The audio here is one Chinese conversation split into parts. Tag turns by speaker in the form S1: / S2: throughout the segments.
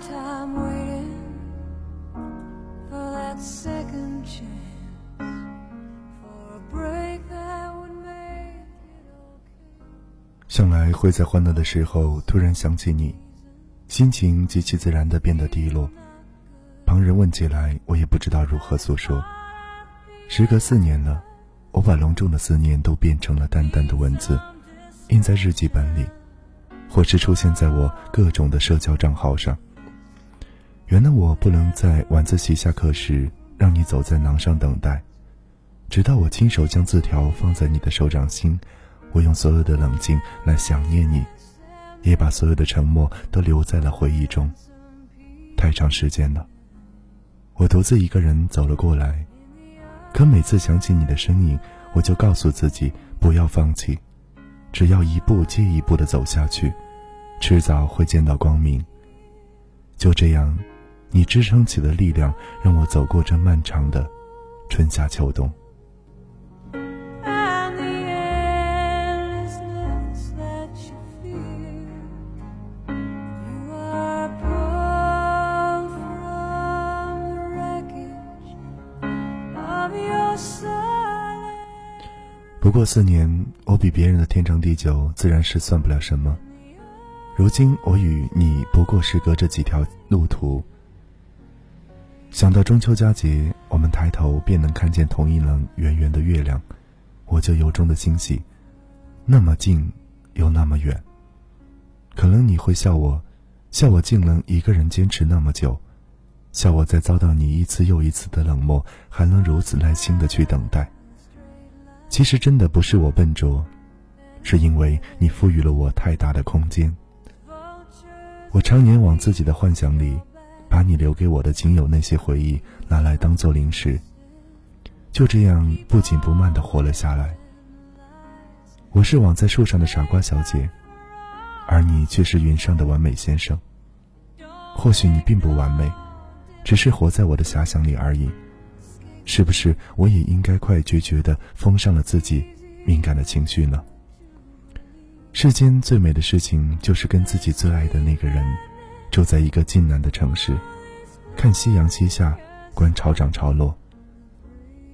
S1: time waiting for that second chance for a break that would make it okay.
S2: 向来会在欢乐的时候突然想起你，心情极其自然的变得低落。旁人问起来，我也不知道如何诉说。时隔四年了，我把隆重的思念都变成了淡淡的文字，印在日记本里，或是出现在我各种的社交账号上。原谅我不能在晚自习下课时让你走在廊上等待，直到我亲手将字条放在你的手掌心，我用所有的冷静来想念你，也把所有的沉默都留在了回忆中。太长时间了。我独自一个人走了过来，可每次想起你的身影，我就告诉自己不要放弃，只要一步接一步的走下去，迟早会见到光明。就这样，你支撑起的力量让我走过这漫长的春夏秋冬。不过四年我比别人的天长地久自然是算不了什么。如今我与你不过是隔着几条路途想到中秋佳节，我们抬头便能看见同一轮圆圆的月亮，我就由衷的欣喜。那么近，又那么远。可能你会笑我，笑我竟能一个人坚持那么久，笑我在遭到你一次又一次的冷漠，还能如此耐心的去等待。其实真的不是我笨拙，是因为你赋予了我太大的空间。我常年往自己的幻想里，把你留给我的仅有那些回忆拿来当做零食，就这样不紧不慢地活了下来。我是网在树上的傻瓜小姐，而你却是云上的完美先生。或许你并不完美，只是活在我的遐想里而已。是不是我也应该快决绝地封上了自己敏感的情绪呢？世间最美的事情，就是跟自己最爱的那个人，住在一个近南的城市，看夕阳西下，观潮涨潮落。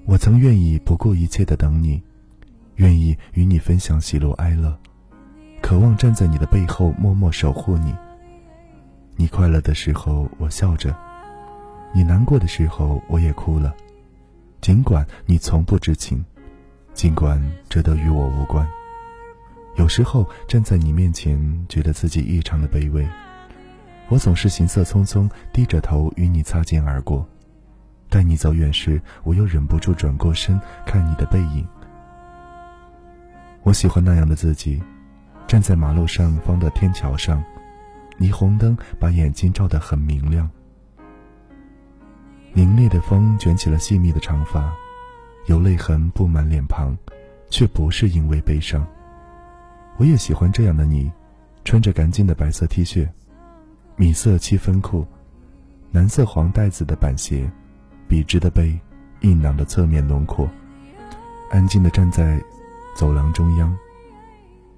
S2: 我曾愿意不顾一切的等你，愿意与你分享喜怒哀乐，渴望站在你的背后默默守护你。你快乐的时候，我笑着；你难过的时候，我也哭了。尽管你从不知情，尽管这都与我无关。有时候站在你面前，觉得自己异常的卑微。我总是行色匆匆，低着头与你擦肩而过。待你走远时，我又忍不住转过身看你的背影。我喜欢那样的自己，站在马路上方的天桥上，霓虹灯把眼睛照得很明亮。凌冽的风卷起了细密的长发，有泪痕布满脸庞，却不是因为悲伤。我也喜欢这样的你，穿着干净的白色 T 恤，米色七分裤，蓝色黄带子的板鞋，笔直的背，硬朗的侧面轮廓，安静地站在走廊中央。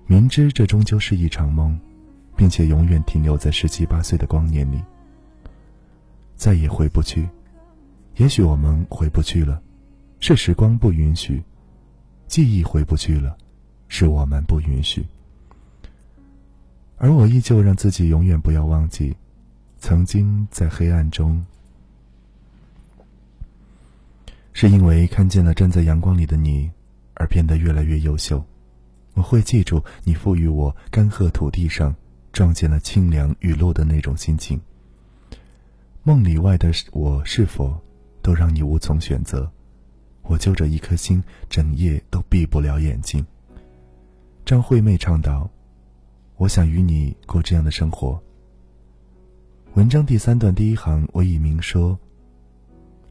S2: 明知这终究是一场梦，并且永远停留在十七八岁的光年里，再也回不去。也许我们回不去了，是时光不允许；记忆回不去了，是我们不允许。而我依旧让自己永远不要忘记，曾经在黑暗中，是因为看见了站在阳光里的你，而变得越来越优秀。我会记住你赋予我干涸土地上撞见了清凉雨露的那种心情。梦里外的我是否？都让你无从选择，我就着一颗心，整夜都闭不了眼睛。张惠妹唱道：“我想与你过这样的生活。”文章第三段第一行，我已明说，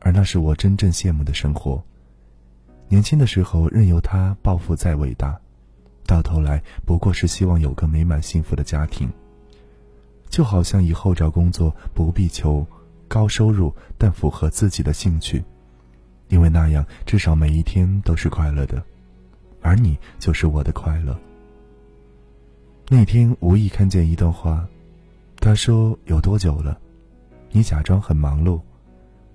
S2: 而那是我真正羡慕的生活。年轻的时候，任由他抱负再伟大，到头来不过是希望有个美满幸福的家庭。就好像以后找工作不必求。高收入，但符合自己的兴趣，因为那样至少每一天都是快乐的，而你就是我的快乐。那天无意看见一段话，他说：“有多久了？你假装很忙碌，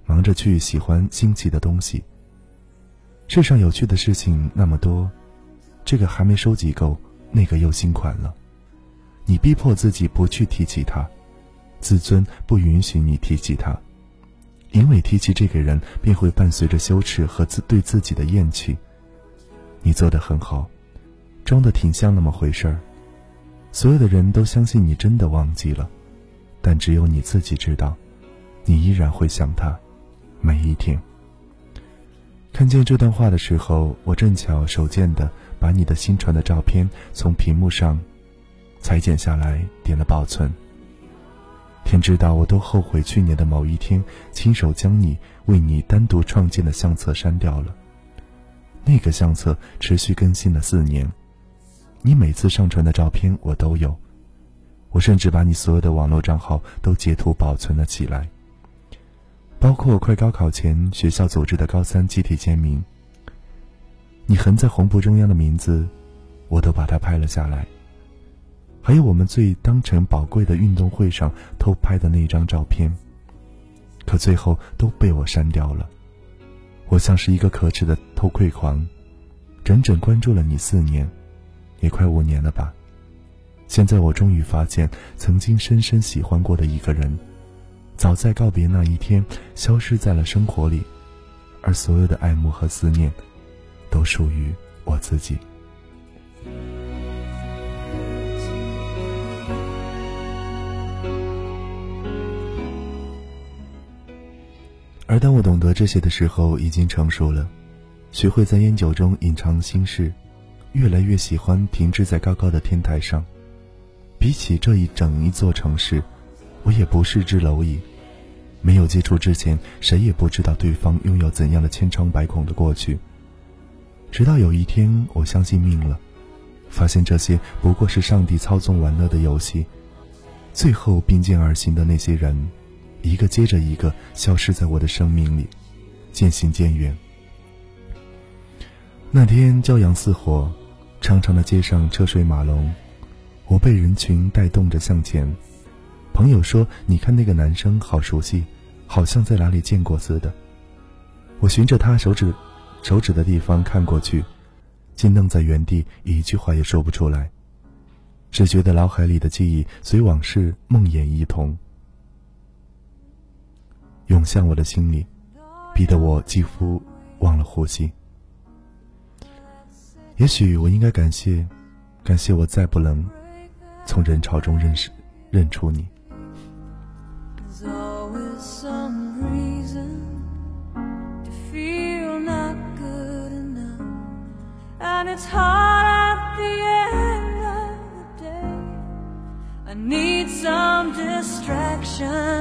S2: 忙着去喜欢新奇的东西。世上有趣的事情那么多，这个还没收集够，那个又新款了。你逼迫自己不去提起他，自尊不允许你提起他，因为提起这个人便会伴随着羞耻和自对自己的厌弃。你做的很好，装的挺像那么回事儿，所有的人都相信你真的忘记了，但只有你自己知道。你依然会想他，每一天。看见这段话的时候，我正巧手贱的把你的新传的照片从屏幕上裁剪下来，点了保存。天知道，我都后悔去年的某一天亲手将你为你单独创建的相册删掉了。那个相册持续更新了四年，你每次上传的照片我都有，我甚至把你所有的网络账号都截图保存了起来。包括快高考前学校组织的高三集体签名，你横在红布中央的名字，我都把它拍了下来。还有我们最当成宝贵的运动会上偷拍的那一张照片，可最后都被我删掉了。我像是一个可耻的偷窥狂，整整关注了你四年，也快五年了吧。现在我终于发现，曾经深深喜欢过的一个人。早在告别那一天，消失在了生活里，而所有的爱慕和思念，都属于我自己。而当我懂得这些的时候，已经成熟了，学会在烟酒中隐藏心事，越来越喜欢停滞在高高的天台上。比起这一整一座城市。我也不是只蝼蚁，没有接触之前，谁也不知道对方拥有怎样的千疮百孔的过去。直到有一天，我相信命了，发现这些不过是上帝操纵玩乐的游戏。最后并肩而行的那些人，一个接着一个消失在我的生命里，渐行渐远。那天骄阳似火，长长的街上车水马龙，我被人群带动着向前。朋友说：“你看那个男生好熟悉，好像在哪里见过似的。”我循着他手指、手指的地方看过去，竟愣在原地，一句话也说不出来，只觉得脑海里的记忆随往事梦魇一同涌向我的心里，逼得我几乎忘了呼吸。也许我应该感谢，感谢我再不能从人潮中认识、认出你。
S1: Distraction.